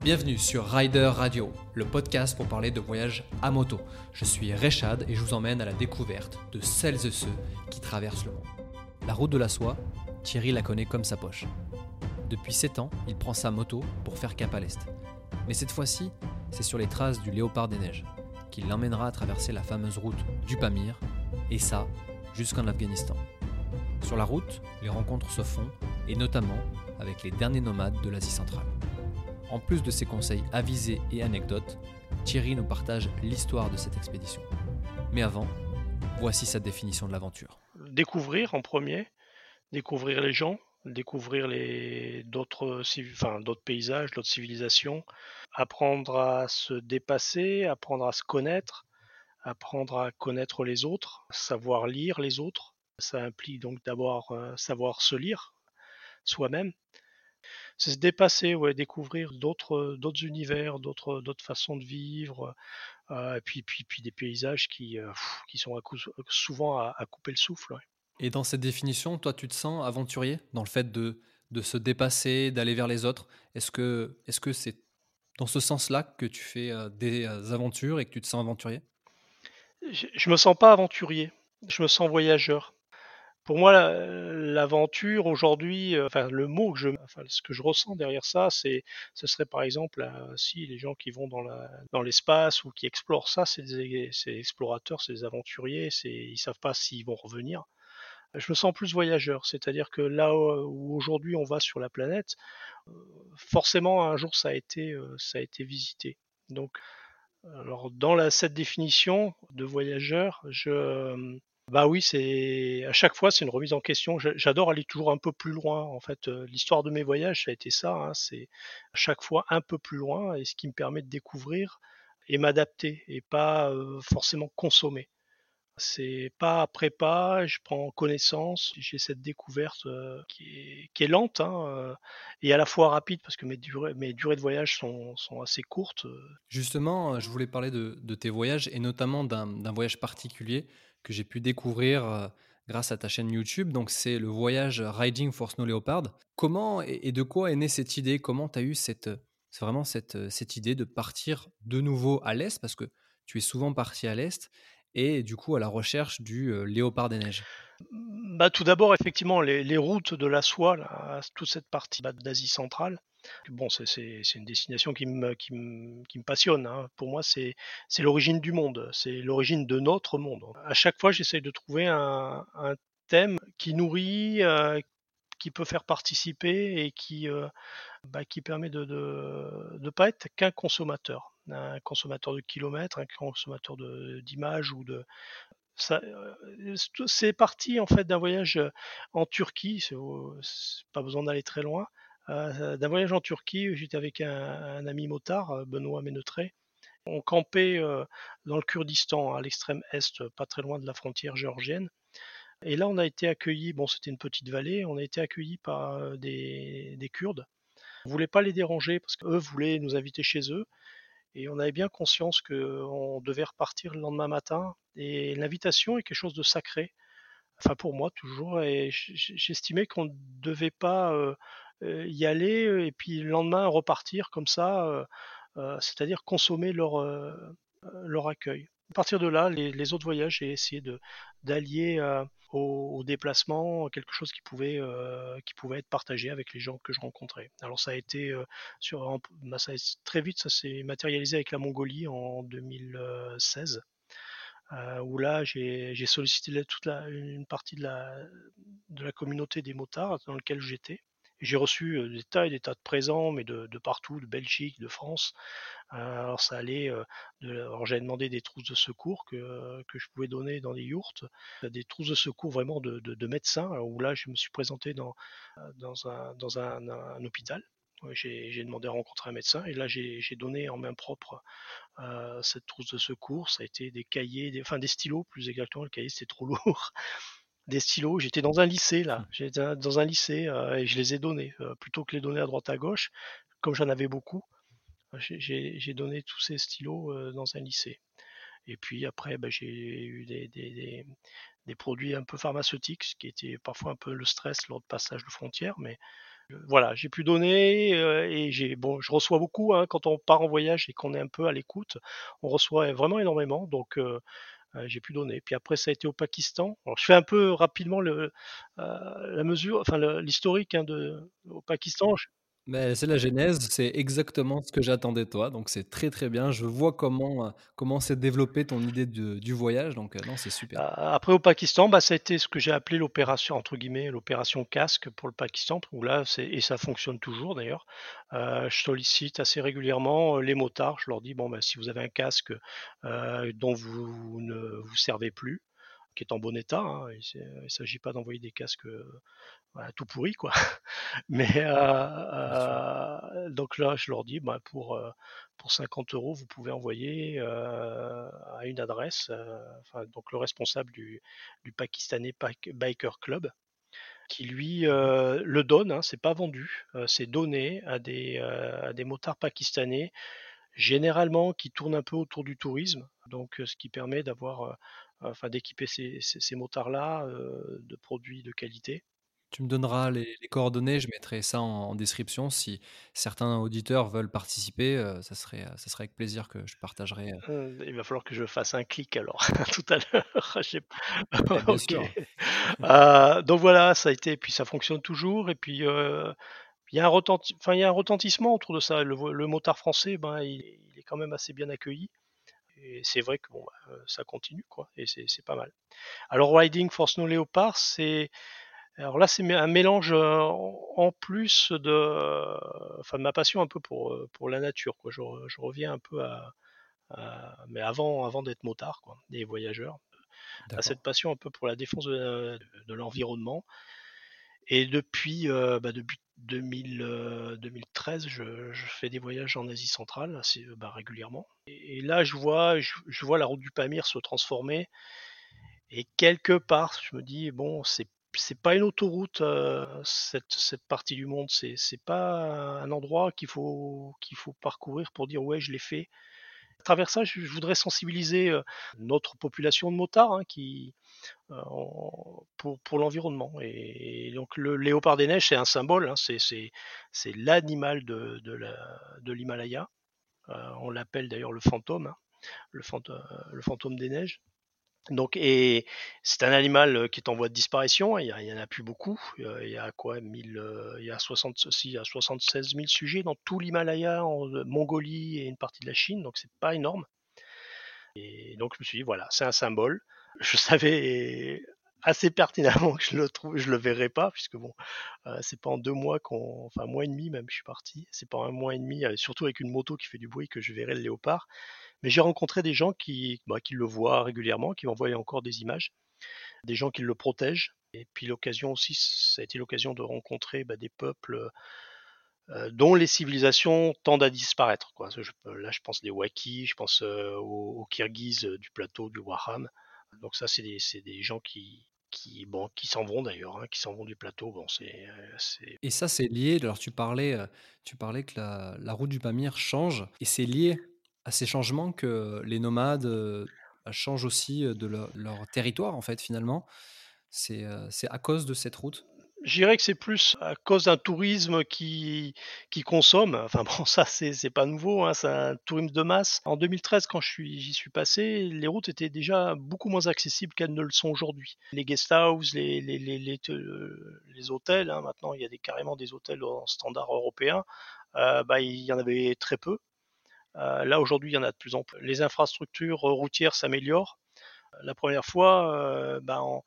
Bienvenue sur Rider Radio, le podcast pour parler de voyage à moto. Je suis Rechad et je vous emmène à la découverte de celles et ceux qui traversent le monde. La route de la soie, Thierry la connaît comme sa poche. Depuis 7 ans, il prend sa moto pour faire cap à l'est. Mais cette fois-ci, c'est sur les traces du léopard des neiges qu'il l'emmènera à traverser la fameuse route du Pamir, et ça, jusqu'en Afghanistan. Sur la route, les rencontres se font, et notamment avec les derniers nomades de l'Asie centrale. En plus de ses conseils avisés et anecdotes, Thierry nous partage l'histoire de cette expédition. Mais avant, voici sa définition de l'aventure. Découvrir en premier, découvrir les gens, découvrir les d'autres d'autres paysages, d'autres civilisations, apprendre à se dépasser, apprendre à se connaître, apprendre à connaître les autres, savoir lire les autres. Ça implique donc d'abord euh, savoir se lire soi-même. C'est se dépasser, ouais, découvrir d'autres d'autres univers, d'autres d'autres façons de vivre, euh, et puis, puis, puis des paysages qui, euh, qui sont souvent à, couper le souffle. Et dans cette définition, toi, tu te sens aventurier dans le fait de, de se dépasser, d'aller vers les autres? Est-ce que est-ce que c'est dans ce sens-là que tu fais des aventures et que tu te sens aventurier? Je, je me sens pas aventurier, je me sens voyageur. Pour moi, l'aventure aujourd'hui, euh, enfin le mot que je, enfin ce que je ressens derrière ça, c'est, ce serait par exemple, euh, si les gens qui vont dans l'espace ou qui explorent ça, c'est des, explorateurs, c'est des aventuriers, c'est, ils savent pas s'ils vont revenir. Je me sens plus voyageur, c'est-à-dire que là où aujourd'hui on va sur la planète, euh, forcément un jour ça a été, ça a été visité. Donc, alors dans cette définition de voyageur, je bah oui, c'est à chaque fois c'est une remise en question. J'adore aller toujours un peu plus loin. En fait, l'histoire de mes voyages, ça a été ça. Hein, c'est à chaque fois un peu plus loin, et ce qui me permet de découvrir et m'adapter, et pas forcément consommer. C'est pas après pas, je prends connaissance, j'ai cette découverte qui, est, lente hein, et à la fois rapide parce que mes durées, de voyage sont, assez courtes. Justement, je voulais parler de tes voyages et notamment d'un voyage particulier que j'ai pu découvrir grâce à ta chaîne YouTube. Donc, c'est le voyage Riding for Snow Leopard. Comment et, de quoi est née cette idée? Comment tu as eu cette, vraiment cette, cette idée de partir de nouveau à l'est? Parce que tu es souvent parti à l'est et du coup à la recherche du léopard des neiges. Bah, tout d'abord, effectivement, les, les, routes de la soie, toute cette partie bah, d'Asie centrale, Bon, c'est une destination qui me, passionne. Hein. Pour moi, c'est l'origine du monde, c'est l'origine de notre monde. À chaque fois, j'essaye de trouver un, thème qui nourrit, euh, qui peut faire participer et qui, euh, bah, permet de ne pas être qu'un consommateur, un consommateur de kilomètres, un consommateur d'images ou de, euh, c'est parti en fait d'un voyage en Turquie, c'est pas besoin d'aller très loin, d'un voyage en Turquie. J'étais avec un, ami motard, euh, Benoît Ménetré. On campait euh, dans le Kurdistan, à l'extrême est, pas très loin de la frontière géorgienne. Et là, on a été accueillis, bon, c'était une petite vallée, on a été accueillis par des, Kurdes. On ne voulait pas les déranger parce qu'eux voulaient nous inviter chez eux. Et on avait bien conscience qu'on devait repartir le lendemain matin. Et l'invitation est quelque chose de sacré. Enfin, pour moi, toujours. Et j'estimais qu'on ne devait pas y aller et puis le lendemain repartir comme ça, c'est-à-dire consommer leur, leur accueil. À partir de là, les, autres voyages, j'ai essayé d'allier au, déplacement quelque chose qui pouvait, qui pouvait être partagé avec les gens que je rencontrais. Alors ça a été sur, bah, ça très vite, ça s'est matérialisé avec la Mongolie en 2016. où là j'ai sollicité toute la, une partie de la, de la communauté des motards dans laquelle j'étais j'ai reçu des tas et des tas de présents, mais de, partout, de Belgique, de France. alors ça allait, alors j'avais demandé des trousses de secours que, je pouvais donner dans des yourtes, des trousses de secours vraiment de, de, médecins, où là je me suis présenté dans, un, hôpital. J'ai demandé à rencontrer un médecin et là j'ai donné en main propre cette trousse de secours. Ça a été des cahiers, enfin des stylos plus exactement. Le cahier c'était trop lourd des stylos. J'étais dans un lycée là, mmh. j'étais dans un lycée euh, et je les ai donnés euh, plutôt que les donner à droite à gauche, comme j'en avais beaucoup. J'ai donné tous ces stylos euh, dans un lycée. Et puis après, bah, j'ai eu des, des, des, produits un peu pharmaceutiques, ce qui était parfois un peu le stress lors de passage de frontières, mais Voilà, j'ai pu donner et j'ai bon, je reçois beaucoup hein, quand on part en voyage et qu'on est un peu à l'écoute, on reçoit vraiment énormément donc j'ai pu donner. Puis après ça a été au Pakistan. Alors je fais un peu rapidement le, la mesure, enfin l'historique hein, de au Pakistan. Mais c'est la genèse, c'est exactement ce que j'attendais de toi, donc c'est très très bien. Je vois comment euh, comment s'est développée ton idée du voyage, donc euh, non, c'est super. Après au Pakistan, bah, ça a été ce que j'ai appelé l'opération entre guillemets l'opération casque pour le Pakistan, où là et ça fonctionne toujours d'ailleurs. Euh, je sollicite assez régulièrement les motards, je leur dis bon bah, si vous avez un casque dont vous ne vous servez plus, qui est en bon état. Hein, il ne s'agit pas d'envoyer des casques tout pourris, quoi. Mais donc là, je leur dis, bah, pour, pour 50 euros, vous pouvez envoyer à une adresse, donc le responsable du, du Pakistanais Biker Club, qui lui le donne, hein, c'est pas vendu, c'est donné à des, à des motards pakistanais, généralement qui tournent un peu autour du tourisme, donc ce qui permet d'avoir enfin d'équiper ces, ces, motards-là euh, de produits de qualité. Tu me donneras les, coordonnées, je mettrai ça en, description. Si certains auditeurs veulent participer, euh, ça, serait, ça serait avec plaisir que je partagerai. Euh. il va falloir que je fasse un clic alors tout à l'heure. donc voilà, ça a été, puis ça fonctionne toujours. Et puis il y, a un enfin, il y a un retentissement autour de ça. Le, motard français, ben, il, est quand même assez bien accueilli et c'est vrai que bon, bah, ça continue, quoi, et c'est pas mal. Alors, Riding for Snow Leopard, c'est. Alors là, c'est un mélange en plus de, enfin, de ma passion un peu pour, pour la nature. Quoi. Je, je reviens un peu à, mais avant, avant d'être motard, quoi, des voyageurs, à cette passion un peu pour la défense de, de l'environnement. Et depuis, euh, bah depuis 2000, 2013, euh, je, fais des voyages en Asie centrale assez euh, bah, régulièrement. Et, là, je vois, la route du Pamir se transformer. Et quelque part, je me dis, bon, c'est pas une autoroute cette, cette, partie du monde, c'est c'est pas un endroit qu'il faut qu'il faut parcourir pour dire ouais je l'ai fait. À travers ça, je, voudrais sensibiliser notre population de motards hein, qui pour, pour l'environnement. Et, donc le léopard des neiges, c'est un symbole, hein, c'est l'animal de, l'Himalaya. Euh, on l'appelle d'ailleurs le fantôme, hein, le, fantôme, le fantôme des neiges. Donc, c'est un animal qui est en voie de disparition. Il y, en a plus beaucoup. Il y a quoi 1000, il y a 60, il y a 76 000 sujets dans tout l'Himalaya, en Mongolie et une partie de la Chine. Donc, c'est pas énorme. Et donc, je me suis dit, voilà, c'est un symbole je savais assez pertinemment que je le trouve, je le verrais pas, puisque bon, euh, c'est pas en deux mois qu'on, enfin mois et demi même, je suis parti. C'est pas un mois et demi, surtout avec une moto qui fait du bruit, que je verrai le léopard. Mais j'ai rencontré des gens qui, bah, qui le voient régulièrement, qui m'envoient encore des images, des gens qui le protègent. Et puis l'occasion aussi, ça a été l'occasion de rencontrer bah, des peuples euh, dont les civilisations tendent à disparaître. Là, je pense des Waki, je pense aux, aux Kirghizes du plateau du Waham. Donc ça, c'est des, gens qui, qui, bon, qui s'en vont d'ailleurs, hein, qui s'en vont du plateau. Bon, c'est, euh, Et ça, c'est lié. Alors tu parlais, euh, tu parlais que la, la route du Pamir change, et c'est lié à ces changements que les nomades euh, bah, changent aussi de leur, territoire en fait finalement. C'est, c'est à cause de cette route. Je dirais que c'est plus à cause d'un tourisme qui, qui consomme. Enfin bon, ça c'est pas nouveau, hein, c'est un tourisme de masse. En 2013, quand j'y suis, passé, les routes étaient déjà beaucoup moins accessibles qu'elles ne le sont aujourd'hui. Les guest houses, les, les, les, les, les hôtels, hein, maintenant il y a des, carrément des hôtels en standard européen, euh, bah, il y en avait très peu. Euh, là aujourd'hui, il y en a de plus en plus. Les infrastructures routières s'améliorent. La première fois, euh, bah, en,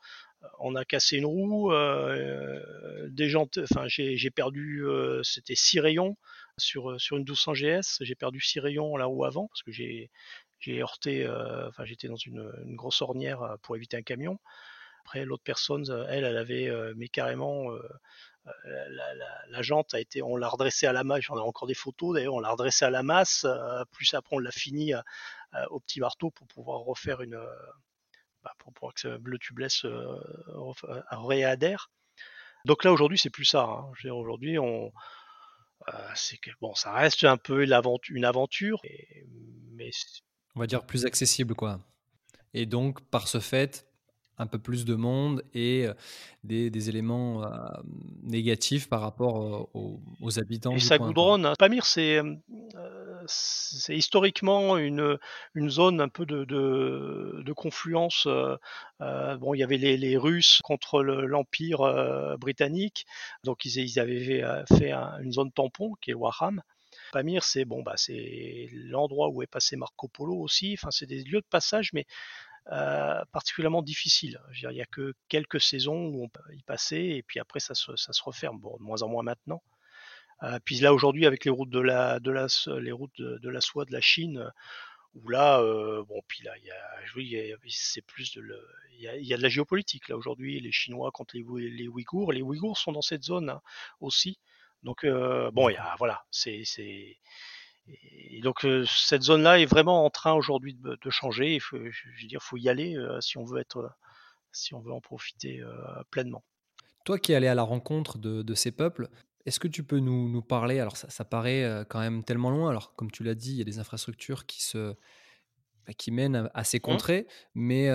on a cassé une roue, euh, des gens, enfin j'ai perdu, euh, c'était 6 rayons sur, sur une 1200 GS, j'ai perdu 6 rayons la roue avant parce que j'ai heurté, euh, enfin j'étais dans une, grosse ornière pour éviter un camion. Après l'autre personne, elle, elle avait, mais carrément, la, jante a été, on l'a redressée à la masse, j'en ai encore des photos d'ailleurs, on l'a redressée à la masse, plus après on l'a fini au petit marteau pour pouvoir refaire une bah, pour, que le tubeless euh, réadhère. Donc là aujourd'hui c'est plus ça. Hein. Aujourd'hui on euh, c'est que bon ça reste un peu une aventure, mais on va dire plus accessible quoi. Et donc par ce fait un peu plus de monde et des, éléments négatifs par rapport aux, habitants. Et ça goudronne. Hein. Pamir, c'est historiquement une, une zone un peu de, de, confluence. bon, il y avait les, les Russes contre l'Empire britannique, donc ils, ils avaient fait une zone tampon qui est Waham. Pamir, c'est bon, bah, c'est l'endroit où est passé Marco Polo aussi. Enfin, c'est des lieux de passage, mais euh, particulièrement difficile. il n'y a que quelques saisons où on peut y passer et puis après ça se, referme. Bon, de moins en moins maintenant. Euh, puis là aujourd'hui avec les routes de la, les routes de, la soie de la Chine, où là, euh, bon, puis là, il y a, c'est plus de, il, y a, de la géopolitique là aujourd'hui. Les Chinois contre les, les Ouïghours, les Ouïghours sont dans cette zone hein, aussi. Donc bon, y a, voilà, c'est, c'est et donc cette zone-là est vraiment en train aujourd'hui de, changer. Il faut, je veux dire, faut y aller si on veut être, si on veut en profiter pleinement. Toi qui es allé à la rencontre de, ces peuples, est-ce que tu peux nous, nous parler? Alors ça, paraît quand même tellement loin. Alors comme tu l'as dit, il y a des infrastructures qui se bah, qui mènent à ces mmh. contrées, mais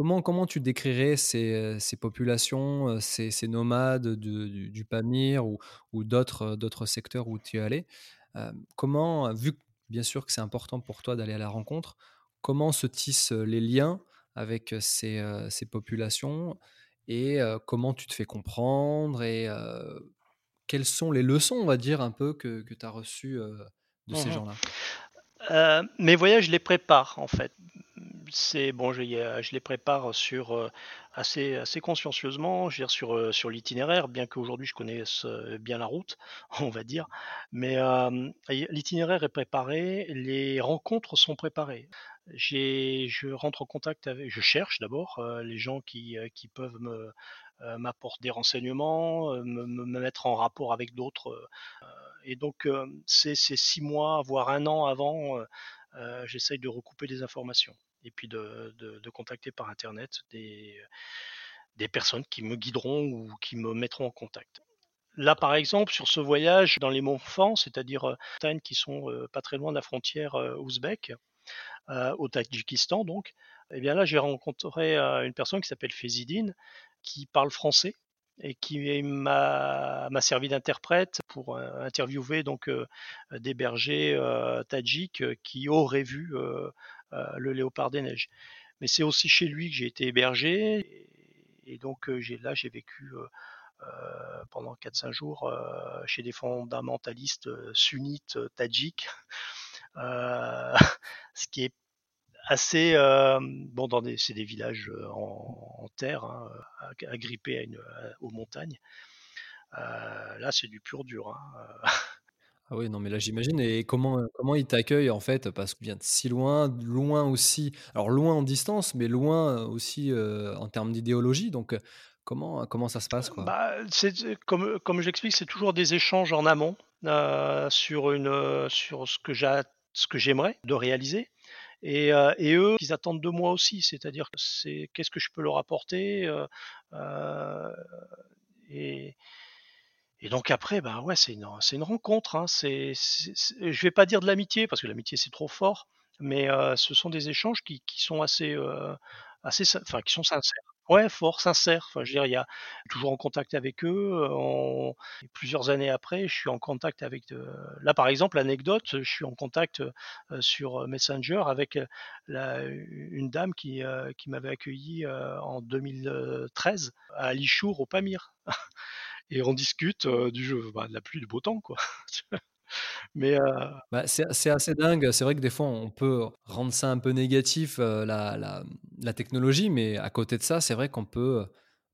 Comment, comment tu décrirais ces, ces populations, ces, ces nomades du, du, Pamir ou, ou d'autres, d'autres secteurs où tu es allé? Comment, vu bien sûr que c'est important pour toi d'aller à la rencontre, comment se tissent les liens avec ces, ces populations et comment tu te fais comprendre et quelles sont les leçons, on va dire, un peu que, que tu as reçues de ces mmh gens-là? Mes voyages, je les prépare en fait c'est bon, je, je, les prépare sur euh, assez, consciencieusement, je veux dire sur, euh, l'itinéraire, bien qu'aujourd'hui je connaisse euh, bien la route, on va dire. Mais l'itinéraire est préparé, les rencontres sont préparées. Je rentre en contact avec, je cherche d'abord les gens qui, peuvent me m'apporter des renseignements, me, me, mettre en rapport avec d'autres. et donc, c'est six mois, voire un an avant, j'essaye de recouper des informations et puis de, de, contacter par Internet des, des personnes qui me guideront ou qui me mettront en contact. Là, par exemple, sur ce voyage dans les monts Fan, c'est-à-dire euh, montagnes qui sont euh, pas très loin de la frontière euh, ouzbek, au Tadjikistan donc, eh bien là, j'ai rencontré une personne qui s'appelle Fezidine, qui parle français et qui m'a servi d'interprète pour interviewer donc des bergers tadjiks qui auraient vu euh, le léopard des neiges. Mais c'est aussi chez lui que j'ai été hébergé. Et, donc euh, là, j'ai vécu euh, pendant 4-5 jours chez des fondamentalistes sunnites tadjiks. ce qui est assez bon dans c'est des villages en, terre hein, agrippés à une, aux montagnes là c'est du pur dur hein. Ah oui, non, mais là, j'imagine. Et comment, comment ils t'accueillent, en fait, parce que vient de si loin, loin aussi. Alors, loin en distance, mais loin aussi en termes d'idéologie. Donc, comment, comment ça se passe, quoi? bah, c'est, comme, comme j'explique, c'est toujours des échanges en amont sur, une, sur ce que j'ai ce que j'aimerais de réaliser. Et, et, eux, ils attendent de moi aussi, c'est-à-dire que c'est qu'est-ce que je peux leur apporter et, et donc après, bah ouais, c'est une, rencontre. Hein. C'est, vais pas dire de l'amitié parce que l'amitié c'est trop fort, mais ce sont des échanges qui, sont assez, assez, enfin qui sont sincères. Ouais, fort, sincères. Enfin, je veux dire, il y a toujours en contact avec eux. plusieurs années après, je suis en contact avec. Là, par exemple, anecdote, je suis en contact sur Messenger avec une dame qui, qui m'avait accueilli en 2013 à Lichour au Pamir. et on discute du jeu, bah, de la pluie, du beau temps, quoi. Mais bah, c'est assez dingue. C'est vrai que des fois, on peut rendre ça un peu négatif, la, la, technologie, mais à côté de ça, c'est vrai qu'on peut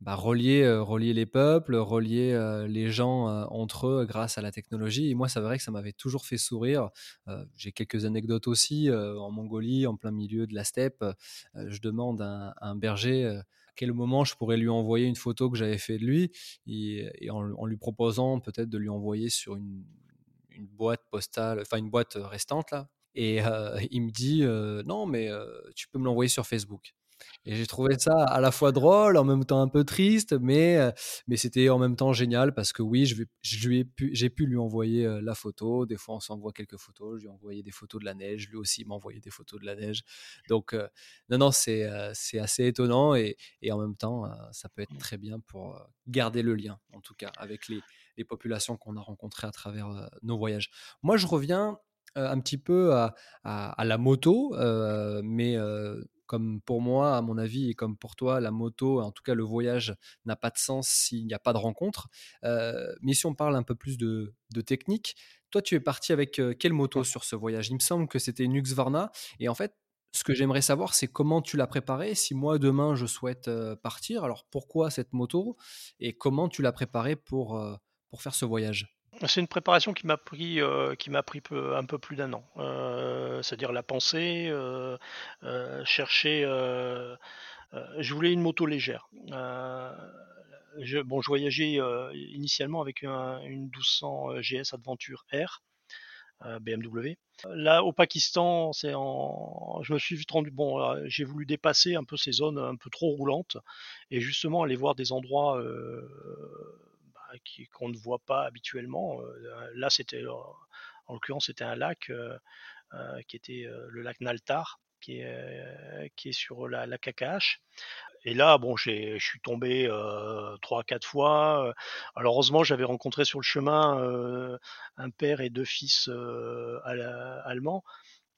bah, relier, relier les peuples, relier les gens entre eux grâce à la technologie. Et moi, c'est vrai que ça m'avait toujours fait sourire. J'ai quelques anecdotes aussi. en Mongolie, en plein milieu de la steppe, je demande à un berger quel moment je pourrais lui envoyer une photo que j'avais fait de lui et, en, lui proposant peut-être de lui envoyer sur une, boîte postale, enfin une boîte restante là. Et euh, il me dit euh, non, mais euh, tu peux me l'envoyer sur Facebook. Et j'ai trouvé ça à la fois drôle, en même temps un peu triste, mais, euh, mais c'était en même temps génial parce que oui, j'ai pu, pu lui envoyer euh, la photo. Des fois, on s'envoie quelques photos. Je lui ai envoyé des photos de la neige. Lui aussi m'a envoyé des photos de la neige. Donc, euh, non, non, c'est assez étonnant et, et, en même temps, ça peut être très bien pour garder le lien, en tout cas, avec les, les populations qu'on a rencontrées à travers nos voyages. Moi, je reviens un petit peu à, à, la moto, mais comme pour moi, à mon avis, et comme pour toi, la moto, en tout cas le voyage, n'a pas de sens s'il n'y a pas de rencontre. Euh, mais si on parle un peu plus de, technique, toi, tu es parti avec euh, quelle moto sur ce voyage? Il me semble que c'était une Husqvarna. Et en fait, ce que j'aimerais savoir, c'est comment tu l'as préparée. Si moi, demain, je souhaite euh, partir, alors pourquoi cette moto Et comment tu l'as préparée pour, pour faire ce voyage? C'est une préparation qui m'a pris, euh, qui m'a pris un peu plus d'un an. Euh, c'est-à-dire la pensée, euh, chercher. je voulais une moto légère. je, bon, je voyageais initialement avec une 1200 GS Adventure R. BMW. Là, au Pakistan, c'est en... je me suis rendu bon. J'ai voulu dépasser un peu ces zones un peu trop roulantes et justement aller voir des endroits qu'on ne voit pas habituellement. Euh, là, c'était, en l'occurrence, c'était un lac euh, euh, qui était le lac Naltar, qui est, sur la, la KKH. Et là, bon, je suis tombé trois, quatre fois. Alors heureusement, j'avais rencontré sur le chemin un père et deux fils allemands.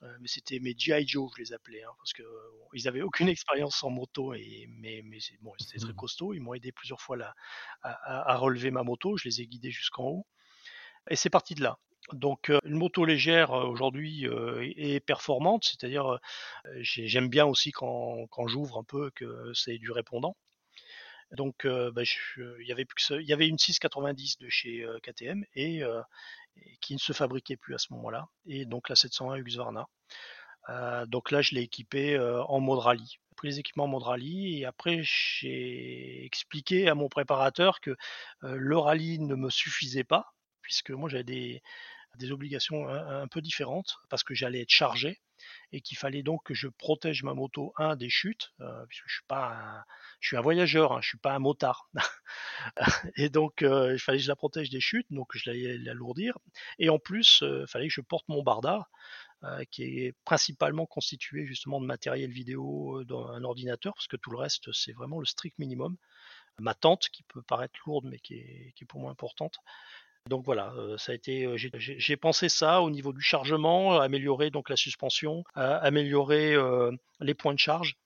Euh, mais c'était mes G.I. Joe, je les appelais, hein, parce qu'ils ils n'avaient aucune expérience en moto, et, mais, mais bon, c'était très mmh. costaud. Ils m'ont aidé plusieurs fois là, à, relever ma moto, je les ai guidés jusqu'en haut. Et c'est parti de là. Donc une moto légère aujourd'hui est performante, c'est-à-dire j'aime bien aussi quand, quand j'ouvre un peu que c'est du répondant. Donc il y avait une 690 de chez KTM et, qui ne se fabriquait plus à ce moment-là. Et donc la 701 Husqvarna. Donc là, je l'ai équipé euh, en mode rallye. Pris les équipements en mode rallye et après, j'ai expliqué à mon préparateur que le rallye ne me suffisait pas, puisque moi j'avais des, des obligations un, peu différentes, parce que j'allais être chargé et qu'il fallait donc que je protège ma moto, un, des chutes, puisque je suis pas un, je suis un voyageur, hein, je suis pas un motard. et donc, euh, il fallait que je la protège des chutes, donc je l'allais l'alourdir. Et en plus, euh, il fallait que je porte mon barda, euh, qui est principalement constitué justement de matériel vidéo dans un ordinateur, parce que tout le reste, c'est vraiment le strict minimum. Ma tente, qui peut paraître lourde, mais qui est, qui est pour moi importante. Donc voilà, ça a été, j'ai pensé ça au niveau du chargement, améliorer donc la suspension, améliorer les points de charge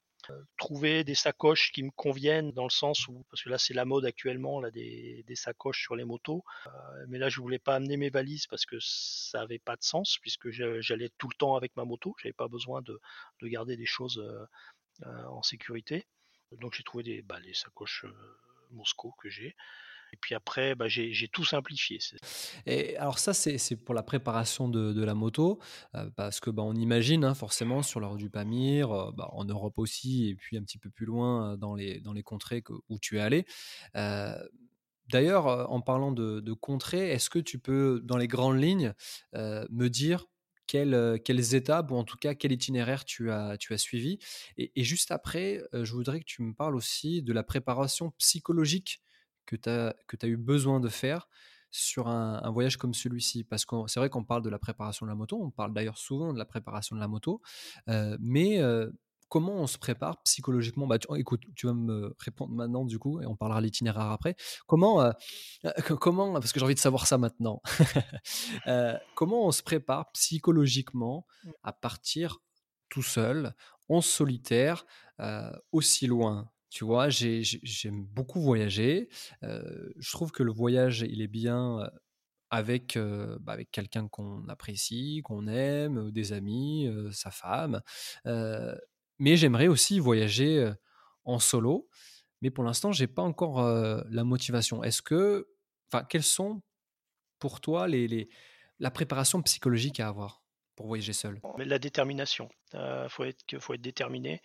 trouver des sacoches qui me conviennent dans le sens où, parce que là c'est la mode actuellement, là, des, sacoches sur les motos, euh, mais là je voulais pas amener mes valises parce que ça avait pas de sens puisque j'allais tout le temps avec ma moto, j'avais pas besoin de, de, garder des choses euh, euh, en sécurité. Donc j'ai trouvé des, bah, les sacoches Mosco que j'ai. Et puis après, bah, j'ai tout simplifié. Et alors ça, c'est pour la préparation de, la moto, euh, parce que bah, on imagine hein, forcément sur route du Pamir, euh, bah, en Europe aussi, et puis un petit peu plus loin euh, dans les, contrées où tu es allé. D'ailleurs, en parlant de, contrées, est-ce que tu peux, dans les grandes lignes, me dire quelles, étapes, ou en tout cas quel itinéraire tu as, suivi? Et, juste après, je voudrais que tu me parles aussi de la préparation psychologique que tu as, as, eu besoin de faire sur un, voyage comme celui-ci? Parce que c'est vrai qu'on parle de la préparation de la moto, on parle d'ailleurs souvent de la préparation de la moto, euh, mais euh, comment on se prépare psychologiquement? Bah, Écoute, tu vas me répondre maintenant du coup, et on parlera l'itinéraire après. Comment, euh, comment, parce que j'ai envie de savoir ça maintenant, comment on se prépare psychologiquement mmh. à partir tout seul, en solitaire, aussi loin? Tu vois, j'aime beaucoup voyager. je trouve que le voyage, il est bien avec, bah, avec quelqu'un qu'on apprécie, qu'on aime, des amis, sa femme. mais j'aimerais aussi voyager en solo. Mais pour l'instant, j'ai pas encore la motivation. Est-ce que, enfin, quelles sont pour toi les, les, la préparation psychologique à avoir? Pour voyager seul La détermination. Il faut, être, faut être déterminé.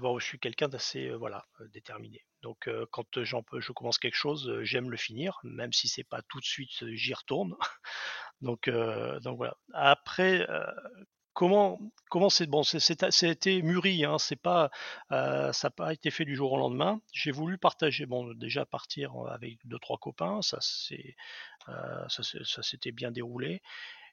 Bon, je suis quelqu'un d'assez euh, voilà euh, déterminé. Donc euh, quand je commence quelque chose, j'aime le finir, même si c'est pas tout de suite, j'y retourne. donc voilà. Après, comment comment c'est bon été mûri hein, c'est pas ça n'a pas été fait du jour au lendemain j'ai voulu partager bon déjà partir avec deux trois copains ça c'est ça, s'était bien déroulé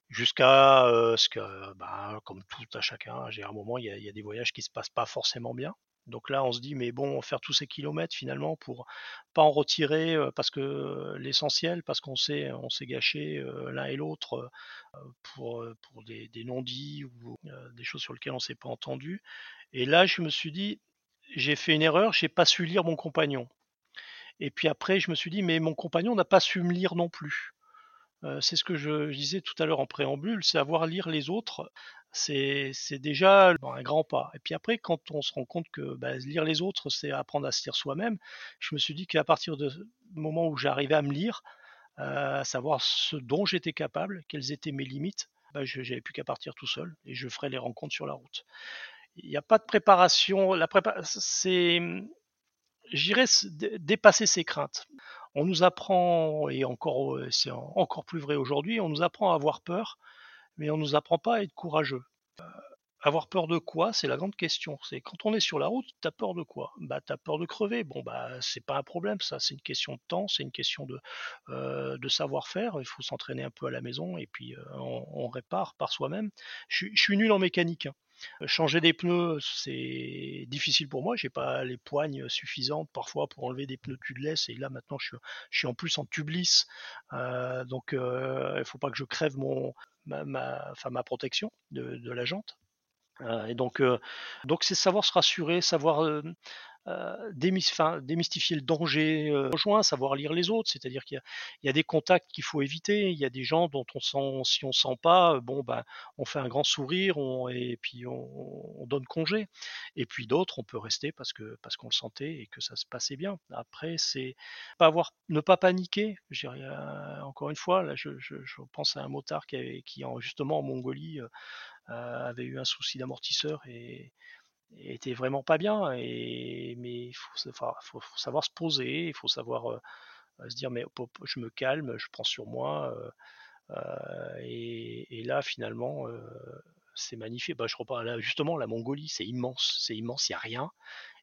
jusqu'à ce que bah, comme tout à chacun j'ai un moment il y, a, des voyages qui se passent pas forcément bien donc là, on se dit, mais bon, faire tous ces kilomètres finalement pour pas en retirer parce que l'essentiel, parce qu'on s'est on s'est gâché l'un et l'autre pour, pour des, non-dits ou des choses sur lesquelles on s'est pas entendu. Et là, je me suis dit, j'ai fait une erreur, j'ai pas su lire mon compagnon. Et puis après, je me suis dit, mais mon compagnon n'a pas su me lire non plus. C'est ce que je, disais tout à l'heure en préambule, c'est avoir à lire les autres c'est déjà un grand pas. Et puis après, quand on se rend compte que bah, lire les autres, c'est apprendre à se lire soi-même, je me suis dit qu'à partir du moment où j'arrivais à me lire, à savoir ce dont j'étais capable, quelles étaient mes limites, bah, je n'avais plus qu'à partir tout seul et je ferais les rencontres sur la route. Il n'y a pas de préparation. La c'est, j'irais dépasser ses craintes. On nous apprend, et encore, c'est encore plus vrai aujourd'hui, on nous apprend à avoir peur mais on ne nous apprend pas à être courageux. Euh, avoir peur de quoi C'est la grande question. C'est quand on est sur la route, t'as peur de quoi? Bah t'as peur de crever. Bon bah c'est pas un problème, ça. C'est une question de temps, c'est une question de, euh, savoir-faire. Il faut s'entraîner un peu à la maison et puis euh, on, répare par soi-même. Je, suis nul en mécanique. Hein. Changer des pneus, c'est difficile pour moi. J'ai pas les poignes suffisantes parfois pour enlever des pneus tubeless. Et là maintenant, je suis, en plus en tubeless, donc il faut pas que je crève mon, ma, ma protection de, la jante. Euh, et donc, euh, donc c'est savoir se rassurer, savoir euh, euh, démystifier le danger euh, rejoint, savoir lire les autres, c'est-à-dire qu'il y, a des contacts qu'il faut éviter, il y a des gens dont on sent, si on sent pas, euh, bon ben, on fait un grand sourire et puis on, donne congé, et puis d'autres on peut rester parce que parce qu'on le sentait et que ça se passait bien. Après c'est ne pas paniquer, encore une fois, là je, pense à un motard qui, qui justement en Mongolie avait eu un souci d'amortisseur et était vraiment pas bien. Et, mais il faut, savoir se poser, il faut savoir euh, se dire mais je me calme, je prends sur moi. Euh, euh, et, là finalement c'est magnifique. Bah, je reprends là, justement la Mongolie, c'est immense, c'est immense, il n'y a rien.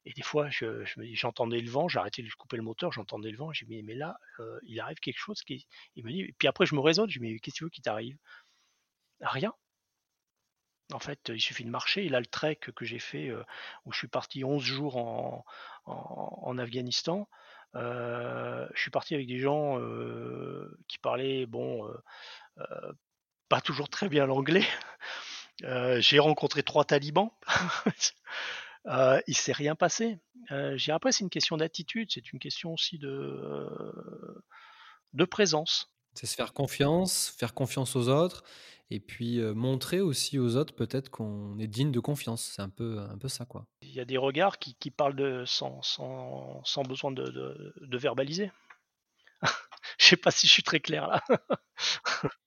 Et des fois, je, j'entendais le vent, j'arrêtais de couper le moteur, j'entendais le vent, j'ai dit mais là, il arrive quelque chose qui, il me dit, et puis après je me raisonne, je dis mais qu'est-ce que tu veux qui t'arrive? Rien. En fait, il suffit de marcher. Là, le trek que j'ai fait, euh, où je suis parti 11 jours en, Afghanistan, euh, je suis parti avec des gens euh, qui parlaient, bon, pas toujours très bien l'anglais. j'ai rencontré trois talibans. il il s'est rien passé. j'ai après, c'est une question d'attitude, c'est une question aussi de présence. C'est se faire confiance, faire confiance aux autres et puis montrer aussi aux autres peut-être qu'on est digne de confiance. C'est un peu, un peu ça, quoi. Il y a des regards qui, qui parlent de, sans, sans, sans besoin de, de, de verbaliser. Je sais pas si je suis très clair là.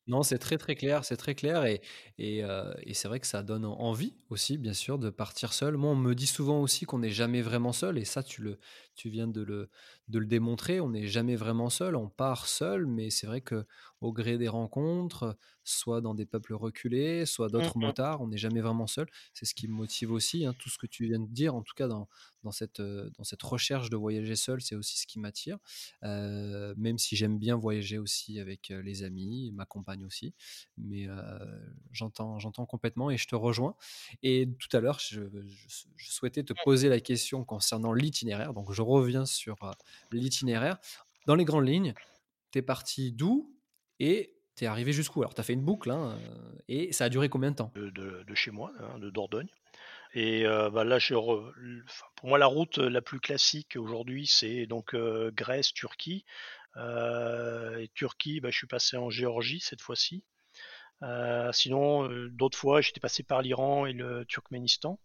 Non, c'est très très clair, c'est très clair et, et, et c'est vrai que ça donne envie aussi, bien sûr, de partir seul. Moi, on me dit souvent aussi qu'on n'est jamais vraiment seul et ça, tu, le, tu viens de le, de le démontrer. On n'est jamais vraiment seul, on part seul, mais c'est vrai que au gré des rencontres, soit dans des peuples reculés, soit d'autres mmh motards, on n'est jamais vraiment seul. C'est ce qui me motive aussi, hein, tout ce que tu viens de dire, en tout cas dans, dans, cette, dans cette recherche de voyager seul, c'est aussi ce qui m'attire. même si j'aime bien voyager aussi avec les amis, ma compagne aussi. Mais j'entends, j'entends complètement et je te rejoins. Et tout à l'heure, je, souhaitais te poser la question concernant l'itinéraire. Donc je reviens sur l'itinéraire. Dans les grandes lignes, tu es parti d'où et tu es arrivé jusqu'où? Alors tu as fait une boucle hein, et ça a duré combien de temps? De, chez moi, hein, de Dordogne. Et bah là, je pour moi, la route la plus classique aujourd'hui, c'est donc Grèce, Turquie. Euh, et Turquie, bah, je suis passé en Géorgie cette fois-ci. Euh, sinon, euh, d'autres fois, j'étais passé par l'Iran et le Turkménistan.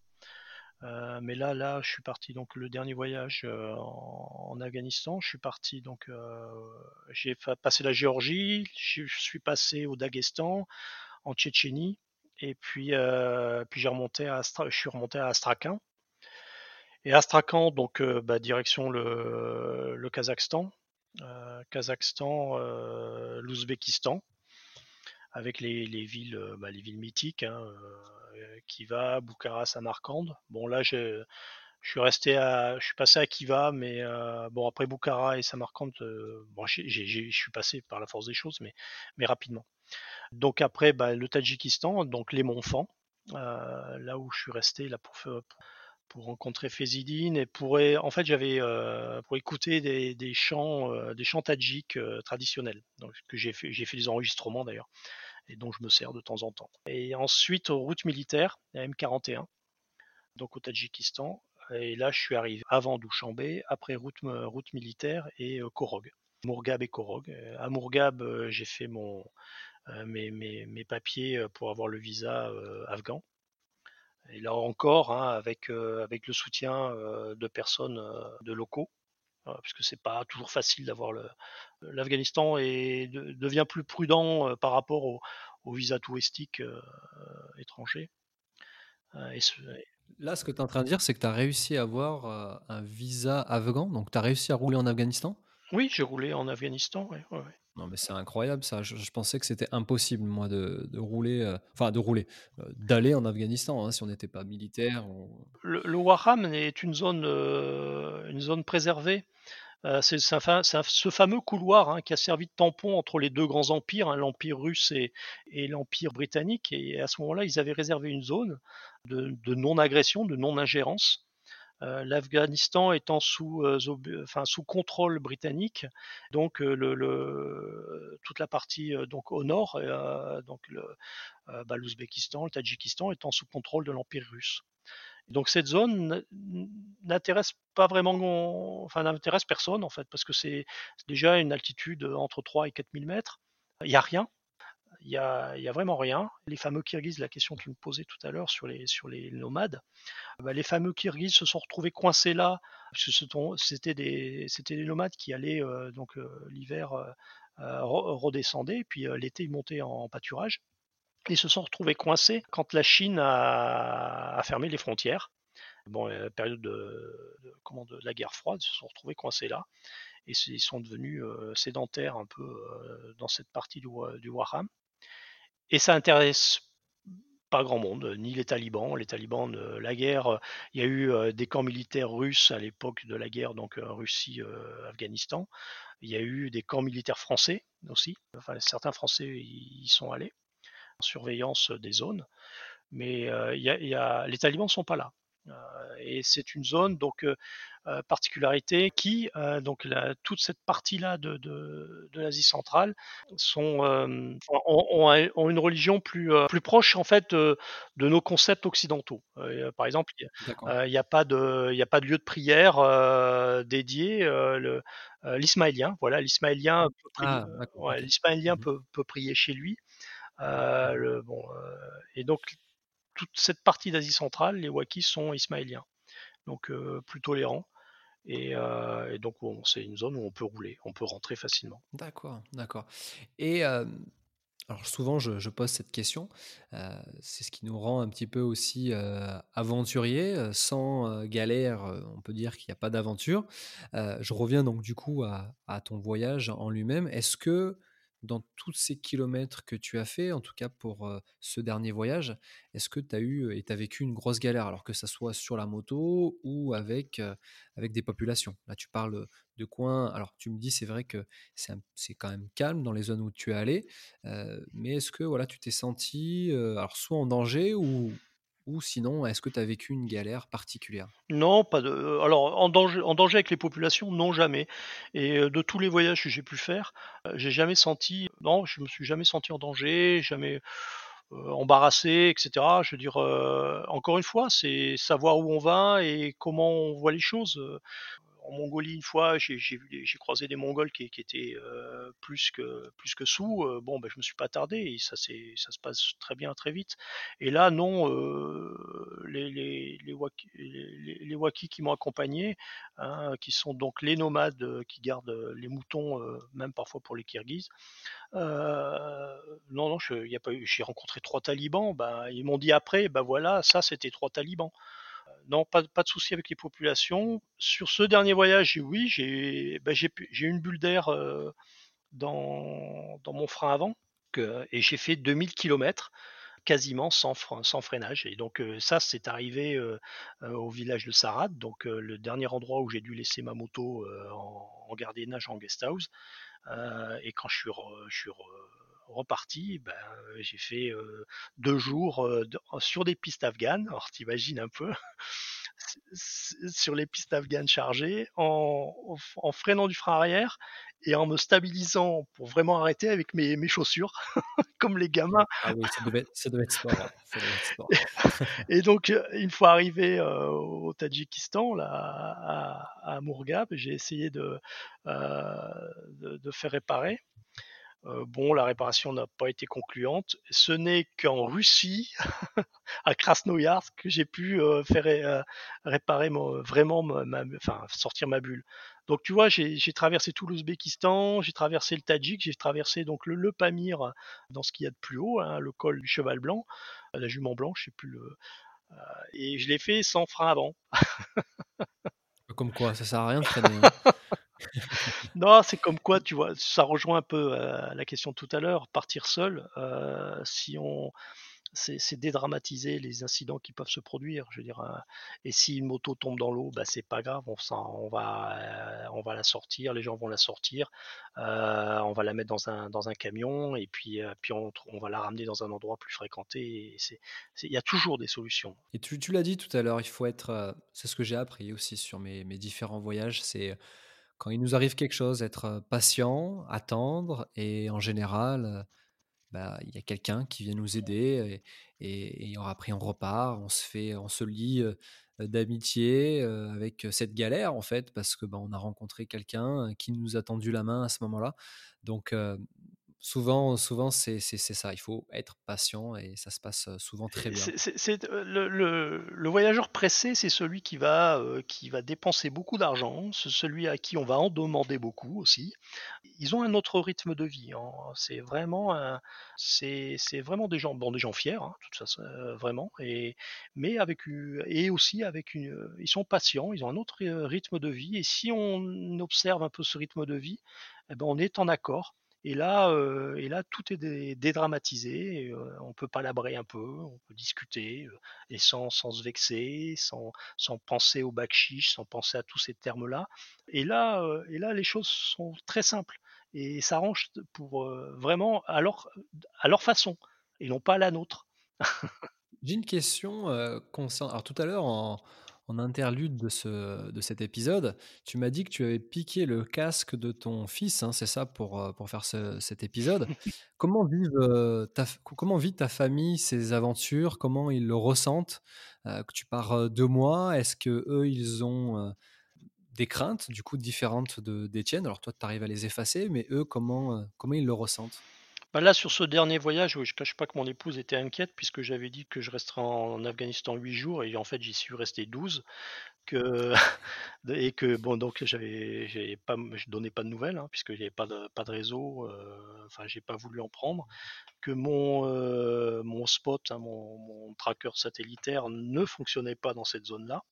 mais là, là, je suis parti donc le dernier voyage en, Afghanistan. Je suis parti donc, j'ai passé la Géorgie, je, suis passé au Daghestan, en Tchétchénie, et puis, puis j'ai remonté à je suis remonté à Astrakhan. Et Astrakhan, donc bah, direction le, le Kazakhstan. Euh, Kazakhstan, euh, l'Ouzbékistan, avec les, villes, euh, bah, les villes mythiques, hein, qui va Bukhara Samarkand. Bon là je, suis resté à, je suis passé à Kiva, mais bon après Bukhara et Samarkand, bon je suis passé par la force des choses, mais mais rapidement. Donc après bah, le Tadjikistan, donc les Montfans, là où je suis resté là pour, pour pour rencontrer Fézidine et pour en fait j'avais euh, pour écouter des, chants euh, des chants tadjiks euh, traditionnels donc que j'ai fait j'ai fait des enregistrements d'ailleurs et dont je me sers de temps en temps. Et ensuite aux routes militaires la M41 donc au Tadjikistan et là je suis arrivé avant Douchambé après route route militaire et Korog Mourgab et Korog. À Mourgab j'ai fait mon mes, mes, papiers pour avoir le visa afghan et là encore, hein, avec, euh, avec le soutien euh, de personnes euh, de locaux, puisque c'est pas toujours facile d'avoir le. L'Afghanistan et devient plus prudent par rapport aux au visas touristiques étrangers. Là, ce que tu es en train de dire, c'est que tu as réussi à avoir un visa afghan, donc tu as réussi à rouler en Afghanistan Oui, j'ai roulé en Afghanistan. Ouais, non, mais c'est incroyable ça. Je, pensais que c'était impossible, moi, de, rouler, euh, enfin, de rouler, euh, d'aller en Afghanistan, hein, si on n'était pas militaire. Le, le est une zone, euh, une zone préservée. c'est ce fameux couloir hein, qui a servi de tampon entre les deux grands empires, hein, l'empire russe et, et l'empire britannique. Et à ce moment-là, ils avaient réservé une zone de non-agression, de non-ingérence. Euh, L'Afghanistan étant sous, euh, enfin, sous contrôle britannique, donc euh, le, toute la partie donc au nord, donc le, bah, l'Ouzbékistan, le Tadjikistan étant sous contrôle de l'Empire russe. Donc cette zone n'intéresse pas vraiment, enfin n'intéresse personne en fait, parce que c'est déjà une altitude entre 3 et 4000 mètres. Il n'y a rien, il n'y a, vraiment rien. Les fameux Kirghizes, la question que tu me posais tout à l'heure sur les, nomades, bah, les fameux Kirghizes se sont retrouvés coincés là, parce que c'était des, des nomades qui allaient, euh, donc euh, l'hiver, euh, redescendaient, puis l'été ils montaient en, pâturage. Ils se sont retrouvés coincés quand la Chine a, fermé les frontières. Bon, la période de, la guerre froide, ils se sont retrouvés coincés là et ils sont devenus sédentaires un peu dans cette partie du, du. Et ça intéresse pas grand monde, ni les talibans. Les talibans, la guerre, il y a eu des camps militaires russes à l'époque de la guerre, donc Russie-Afghanistan. Il y a eu des camps militaires français aussi. Enfin, certains Français y sont allés en surveillance des zones. Mais il y a, les talibans ne sont pas là. et c'est une zone donc euh, particularité qui, euh, donc toute cette partie-là de, de, l'Asie centrale, sont, euh, ont, ont, une religion plus, plus proche en fait de, nos concepts occidentaux. par exemple, il n'y a, pas de, il a pas de lieu de prière dédié. l'ismaélien, voilà, l'ismaélien, peut, ah, l'ismaélien mmh peut, peut, prier chez lui. Le, bon, et donc toute cette partie d'Asie centrale, les Wakis sont ismaéliens, donc plus tolérants. Euh, et, donc, c'est une zone où on peut rouler, on peut rentrer facilement. D'accord, d'accord. Et alors, souvent, je, pose cette question. Euh, c'est ce qui nous rend un petit peu aussi euh, aventuriers. Sans galère, on peut dire qu'il n'y a pas d'aventure. je reviens donc du coup à ton voyage en lui-même. Est-ce que dans tous ces kilomètres que tu as fait, en tout cas pour ce dernier voyage, est-ce que tu as eu et tu as vécu une grosse galère, alors que ça soit sur la moto ou avec, avec des populations? Là, tu parles de coins. Alors, tu me dis, c'est vrai que c'est quand même calme dans les zones où tu es allé, mais est-ce que voilà, tu t'es senti alors soit en danger ou, ou sinon, est-ce que tu as vécu une galère particulière? Non, pas de. Alors, en danger, avec les populations, non, jamais. Et de tous les voyages que j'ai pu faire, j'ai jamais senti. Non, je me suis jamais senti en danger, jamais embarrassé, etc. Je veux dire, encore une fois, c'est savoir où on va et comment on voit les choses en Mongolie une fois, j'ai croisé des Mongols qui, étaient euh, plus que sous. Euh, bon, ben je me suis pas tardé et ça se passe très bien très vite. Et là, non, euh, les les qui m'ont accompagné, hein, qui sont donc les nomades qui gardent les moutons, même parfois pour les Kirghizes. non, non, j'ai rencontré trois talibans. Ben, ils m'ont dit après, ben voilà, ça c'était trois talibans non, pas, de souci avec les populations. Sur ce dernier voyage, oui, j'ai ben, eu une bulle d'air dans, dans mon frein avant et j'ai fait 2000 km quasiment sans, freinage. Et donc ça, c'est arrivé au village de Sarad, donc le dernier endroit où j'ai dû laisser ma moto en, en, gardiennage en guest house. et quand je suis, je reparti, ben, j'ai fait deux jours sur des pistes afghanes. Alors t'imagines un peu, sur les pistes afghanes chargées, en, en, freinant du frein arrière et en me stabilisant pour vraiment arrêter avec mes, mes chaussures, comme les gamins. Ah oui, ça devait, ça devait être sport. Ça devait être sport. et donc, une fois arrivé au Tadjikistan, là, à, à Mourgab, j'ai essayé de, de, de faire réparer. Euh, bon, la réparation n'a pas été concluante. Ce n'est qu'en Russie, à Krasnoyarsk, que j'ai pu euh, faire euh, réparer vraiment, enfin sortir ma bulle. Donc tu vois, j'ai traversé tout l'Ouzbékistan, j'ai traversé le Tadjik, j'ai traversé donc le, Pamir dans ce qu'il y a de plus haut, hein, le col du Cheval Blanc, la jument blanche, je sais plus le, et je l'ai fait sans frein avant. Comme quoi, ça sert à rien de freiner. Hein. non, c'est comme quoi, tu vois, ça rejoint un peu euh, la question de tout à l'heure, partir seul. Euh, si on, c'est dédramatiser les incidents qui peuvent se produire. Je veux dire, euh, et si une moto tombe dans l'eau, bah, c'est pas grave, on, va, on va la sortir, les gens vont la sortir, on va la mettre dans un, dans un camion et puis, puis on, va la ramener dans un endroit plus fréquenté. Il y a toujours des solutions. Et tu, tu l'as dit tout à l'heure, il faut être, c'est ce que j'ai appris aussi sur mes, mes différents voyages, c'est quand il nous arrive quelque chose, être patient, attendre, et en général, bah, il y a quelqu'un qui vient nous aider, et, et, après on repart, on se fait, on se lie d'amitié avec cette galère en fait, parce que bah, on a rencontré quelqu'un qui nous a tendu la main à ce moment-là. Donc souvent, souvent c'est ça. Il faut être patient et ça se passe souvent très bien. C'est le, le, voyageur pressé, c'est celui qui va, qui va dépenser beaucoup d'argent, c'est celui à qui on va en demander beaucoup aussi. Ils ont un autre rythme de vie. Hein. C'est vraiment, c'est vraiment des gens, bon, des gens fiers, hein, tout ça, vraiment, et mais avec et aussi avec une, ils sont patients, ils ont un autre rythme de vie. Et si on observe un peu ce rythme de vie, eh ben, on est en accord. Et là, euh, et là, tout est dédramatisé. Euh, on peut palabrer un peu, on peut discuter, euh, et sans, sans, se vexer, sans, sans penser au bac chiche, sans penser à tous ces termes-là. Et là, et là, les choses sont très simples et s'arrangent pour vraiment à leur, à leur façon et non pas à la nôtre. J'ai une question concernant. Alors tout à l'heure, en, en interlude de, ce, de cet épisode, tu m'as dit que tu avais piqué le casque de ton fils, hein, c'est ça, pour, euh, pour faire cet épisode. comment, euh, ta, comment vit ta famille ces aventures? Comment ils le ressentent? Euh, Que tu pars deux mois Est-ce que eux ils ont des craintes, du coup, différentes d'Étienne? Alors toi, tu arrives à les effacer, mais eux, comment, comment ils le ressentent? Bah, là, sur ce dernier voyage, je ne cache pas que mon épouse était inquiète puisque j'avais dit que je resterais en Afghanistan 8 jours et en fait j'y suis resté 12. Que, et que bon donc pas je donnais pas de nouvelles hein, puisque j'avais pas de pas de réseau euh, enfin j'ai pas voulu en prendre que mon euh, mon spot hein, mon, tracker satellitaire ne fonctionnait pas dans cette zone là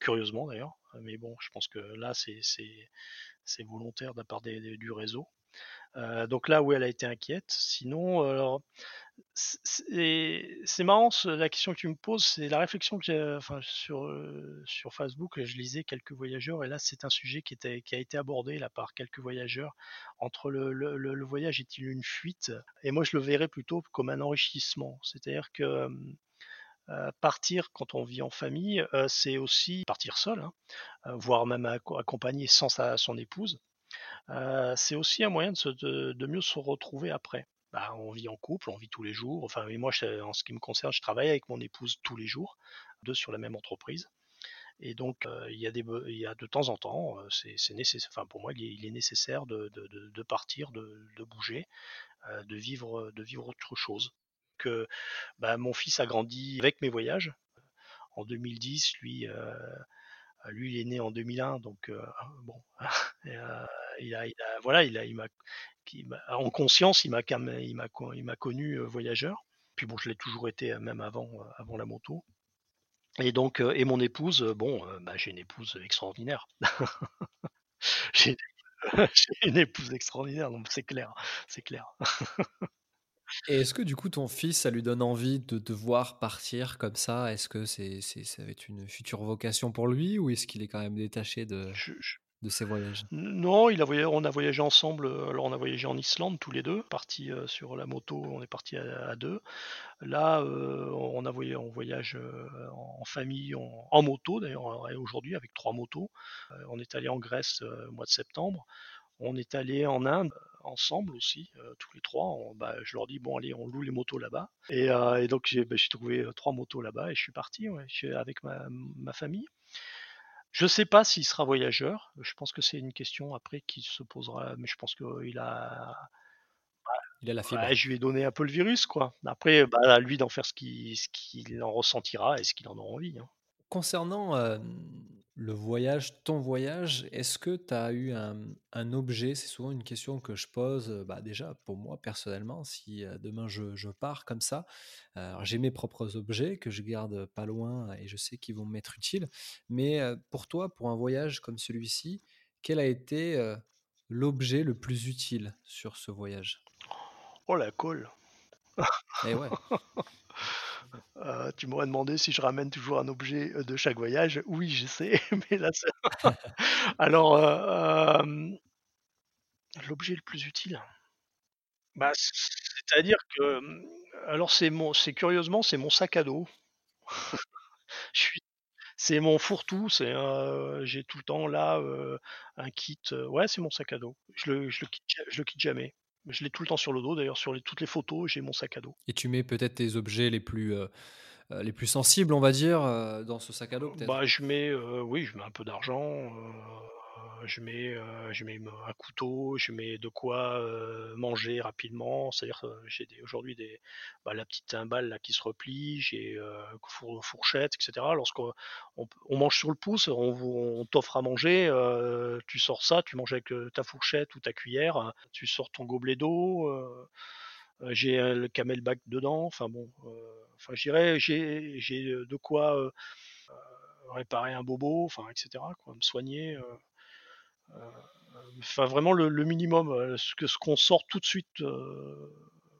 curieusement d'ailleurs mais bon je pense que là c'est c'est volontaire de la part du réseau euh, donc là où elle a été inquiète. Sinon, c'est marrant la question que tu me poses, c'est la réflexion que j'ai enfin, sur, euh, sur Facebook. Je lisais quelques voyageurs et là c'est un sujet qui, a été abordé là par quelques voyageurs. Entre le, voyage est-il une fuite? Et moi je le verrais plutôt comme un enrichissement. C'est-à-dire que euh, partir quand on vit en famille, c'est aussi partir seul, hein, voire même accompagné sans sa, son épouse c'est aussi un moyen de, mieux se retrouver après. Bah, on vit en couple, on vit tous les jours. Enfin, moi, en ce qui me concerne, je travaille avec mon épouse tous les jours, deux sur la même entreprise. Et donc, il, y a des, il y a de temps en temps, c'est nécessaire. Enfin, pour moi, il est, nécessaire de, partir, de, bouger, de vivre, de vivre autre chose. Que bah, mon fils a grandi avec mes voyages. En 2010, lui, lui, il est né en 2001, donc bon, il a, voilà, il a, il en conscience, il m'a, il il connu voyageur. Puis bon, je l'ai toujours été même avant, avant la moto. Et donc, et mon épouse, bon, bah, j'ai une épouse extraordinaire. j'ai, une épouse extraordinaire, donc c'est clair, c'est clair. Et est-ce que du coup ton fils, ça lui donne envie de te voir partir comme ça? Est-ce que c'est c'est ça va être une future vocation pour lui ou est-ce qu'il est quand même détaché de Je je de ses voyages? non, il a on a voyagé ensemble, heu, alors on a voyagé en Islande tous les 2, partis, heu, sur la moto, on est partis à à 2. Là, heu, on a voya on voyage, en famille, en en moto d'ailleurs, et aujourd'hui avec 3 motos. On est allé en Grèce, au mois de septembre. On est allé en Inde, ensemble aussi, heu, tous les 3. On bah, je leur dis: «Bon allez, on loue les motos là-bas» et et donc j'ai bah, trouvé, heu, 3 motos là-bas et je suis parti, ouais, avec ma ma famille. Je sais pas s'il sera voyageur, je pense que c'est une question après qui se posera, mais je pense qu'il a Il a la ouais, fibre. je lui ai donné un peu le virus, quoi. Après, bah, à lui d'en faire ce qu'il qu'il en ressentira et ce qu'il en aura envie, hein. Concernant, le voyage, ton voyage, est-ce que tu as eu un, un objet? C'est souvent une question que je pose, heu, bah, déjà pour moi personnellement, si, heu, demain je je pars comme ça, j'ai mes propres objets que je garde pas loin et je sais qu'ils vont m'être utiles. Mais, heu, pour toi, pour un voyage comme celui-ci, quel a été, l'objet le plus utile sur ce voyage? Oh la colle! Eh ouais, Heu, tu m'aurais demandé si je ramène toujours un objet, heu, de chaque voyage. Oui, je sais, mais là, alors, heu, hem, l'objet le plus utile? Bah, c'est-à-dire que, alors c'est mon c'est curieusement, c'est mon sac à dos. C'est mon fourre-tout, c'est, j'ai tout le temps là, un kit, ouais, c'est mon sac à dos. Je le quitte jamais. Je l'ai tout le temps sur le dos, d'ailleurs sur les toutes les photos, j'ai mon sac à dos. et tu mets peut-être tes objets les plus, les plus sensibles, on va dire, heu, dans ce sac à dos peut-être? Bah, je mets, oui, je mets un peu d'argent, je mets, heu, je mets me un couteau, je mets de quoi, heu, manger rapidement. C'est-à-dire, j'ai aujourd'hui des bah, la petite timbale là qui se replie, j'ai, four fourchette et cetera. Lorsqu'on on mange sur le pouce, on t'offre à manger, tu sors ça, tu manges avec, ta fourchette ou ta cuillère, tu sors ton gobelet d'eau, j'ai, le CamelBak dedans, enfin bon, enfin je dirais j'ai j'ai, de quoi, réparer un bobo, enfin, et cetera, quoi, me soigner, enfin vraiment le minimum, heu, ce qu'on sort tout de suite, heu,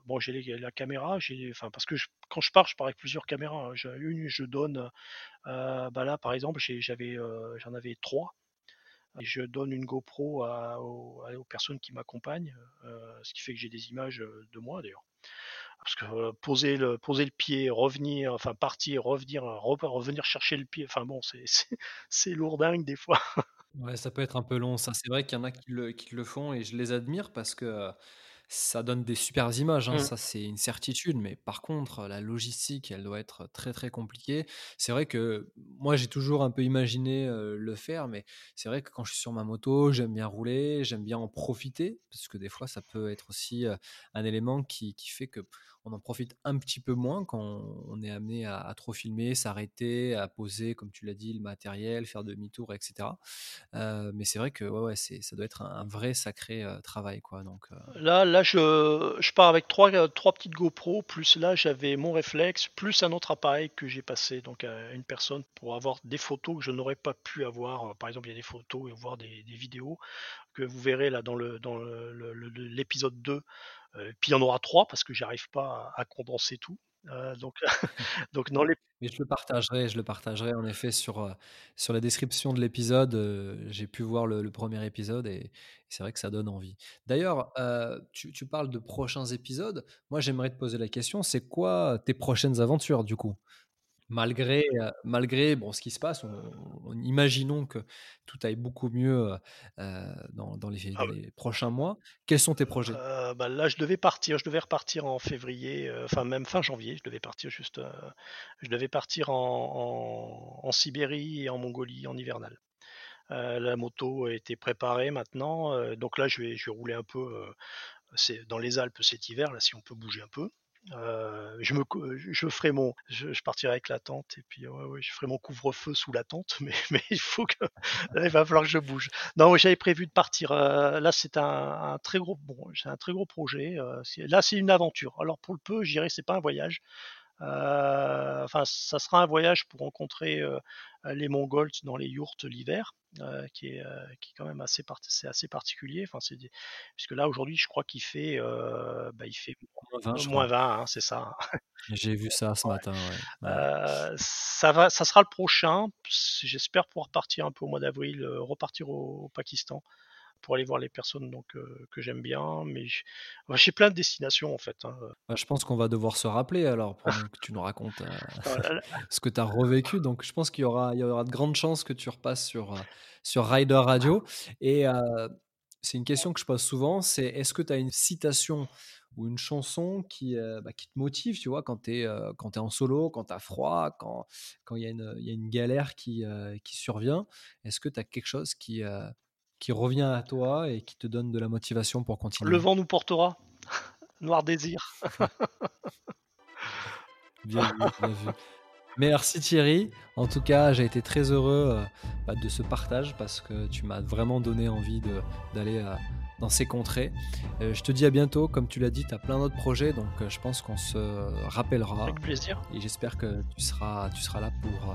bon j'ai la caméra, j'ai enfin parce que quand je pars, je pars avec plusieurs caméras, hein. Une, je donne, bah, là par exemple, j'avais, j'en avais 3 et je donne une GoPro aux personnes qui m'accompagnent, ce qui fait que j'ai des images, de moi d'ailleurs. Parce que, poser le poser le pied, revenir, enfin partir, revenir, re revenir chercher le pied, enfin bon, c'est c'est c'est lourdingue des fois. Ouais, ça peut être un peu long ça. C'est vrai qu'il y en a qui le qui le font et je les admire parce que, ça donne des supers images, hein, Mmh. ça c'est une certitude. Mais par contre, la logistique, elle doit être très, très compliquée. C'est vrai que moi, j'ai toujours un peu imaginé, le faire, mais c'est vrai que quand je suis sur ma moto, j'aime bien rouler, j'aime bien en profiter parce que des fois, ça peut être aussi, un élément qui qui fait qu'on en profite un petit peu moins quand on est amené à trop filmer, s'arrêter, à poser, comme tu l'as dit, le matériel, faire demi-tour et cetera. Heu, mais c'est vrai que ça doit être un vrai sacré, heu, travail quoi donc heu, Là là, je je pars avec 3 heu, 3 petites GoPro, plus là, j'avais mon réflexe, plus un autre appareil que j'ai passé donc à une personne pour avoir des photos que je n'aurais pas pu avoir. Par exemple, il y a des photos et voir des vidéos que vous verrez là dans dans le le le l'épisode 2, heu, puis il y en aura 3 parce que j'arrive pas à à condenser tout. Heu, donc donc dans les mais je le partagerai je le partagerai en effet sur, sur la description de l'épisode, j'ai pu voir le le 1 épisode et c'est vrai que ça donne envie. D'ailleurs, tu parles de prochains épisodes. Moi, j'aimerais te poser la question, c'est quoi tes prochaines aventures du coup? Malgré, malgré bon ce qui se passe, on on imaginons que tout aille beaucoup mieux, dans dans les ah les prochains mois. Quels sont tes projets? Bah, là, je devais partir, je devais repartir en février, enfin même fin janvier, je devais partir juste, je devais partir en en en Sibérie et en Mongolie en hivernal. La moto était préparée maintenant, donc là je vais je vais rouler un peu, dans les Alpes cet hiver là, si on peut bouger un peu. Heu, je me je ferai mon je je partirai avec la tente et puis ouais, ouais, je ferai mon couvre-feu sous la tente, mais mais il faut que il va falloir que je bouge. Non, j'avais prévu de partir, heu, là c'est un un très gros bon, c'est un très gros projet, c'est là c'est une aventure. Alors pour le peu, je dirais c'est pas un voyage, enfin, ça sera un voyage pour rencontrer les Mongols dans les yourtes l'hiver, qui, est, qui est quand même assez, assez particulier. Enfin, c'est puisque là aujourd'hui, je crois qu'il fait, bah, il fait moins 20, hein, c'est ça. J'ai vu ça ce matin. ça va, ça sera le prochain. J'espère pouvoir partir un peu au mois d'avril, repartir au Pakistan pour aller voir les personnes donc, que j'aime bien. Mais j'ai plein de destinations en fait. Hein, bah, je pense qu'on va devoir se rappeler alors pour que tu nous racontes ce que tu as revécu. Donc je pense qu'il y aura, il y aura de grandes chances que tu repasses sur, sur Rider Radio. Et c'est une question que je pose souvent, c'est est-ce que tu as une citation ou une chanson qui, bah, qui te motive, tu vois, quand tu es, es, en solo, quand tu as froid, quand il y, y, a une galère qui, qui survient? Est-ce que tu as quelque chose qui, qui revient à toi et qui te donne de la motivation pour continuer. Le vent nous portera. Noir désir. bien vu, bien vu. Merci Thierry. En tout cas, j'ai été très heureux euh, bah, de ce partage parce que tu m'as vraiment donné envie d'aller euh, dans ces contrées. Euh, je te dis à bientôt. Comme tu l'as dit, tu as plein d'autres projets, donc je pense qu'on se rappellera. Avec plaisir. Et j'espère que tu seras, tu seras là pour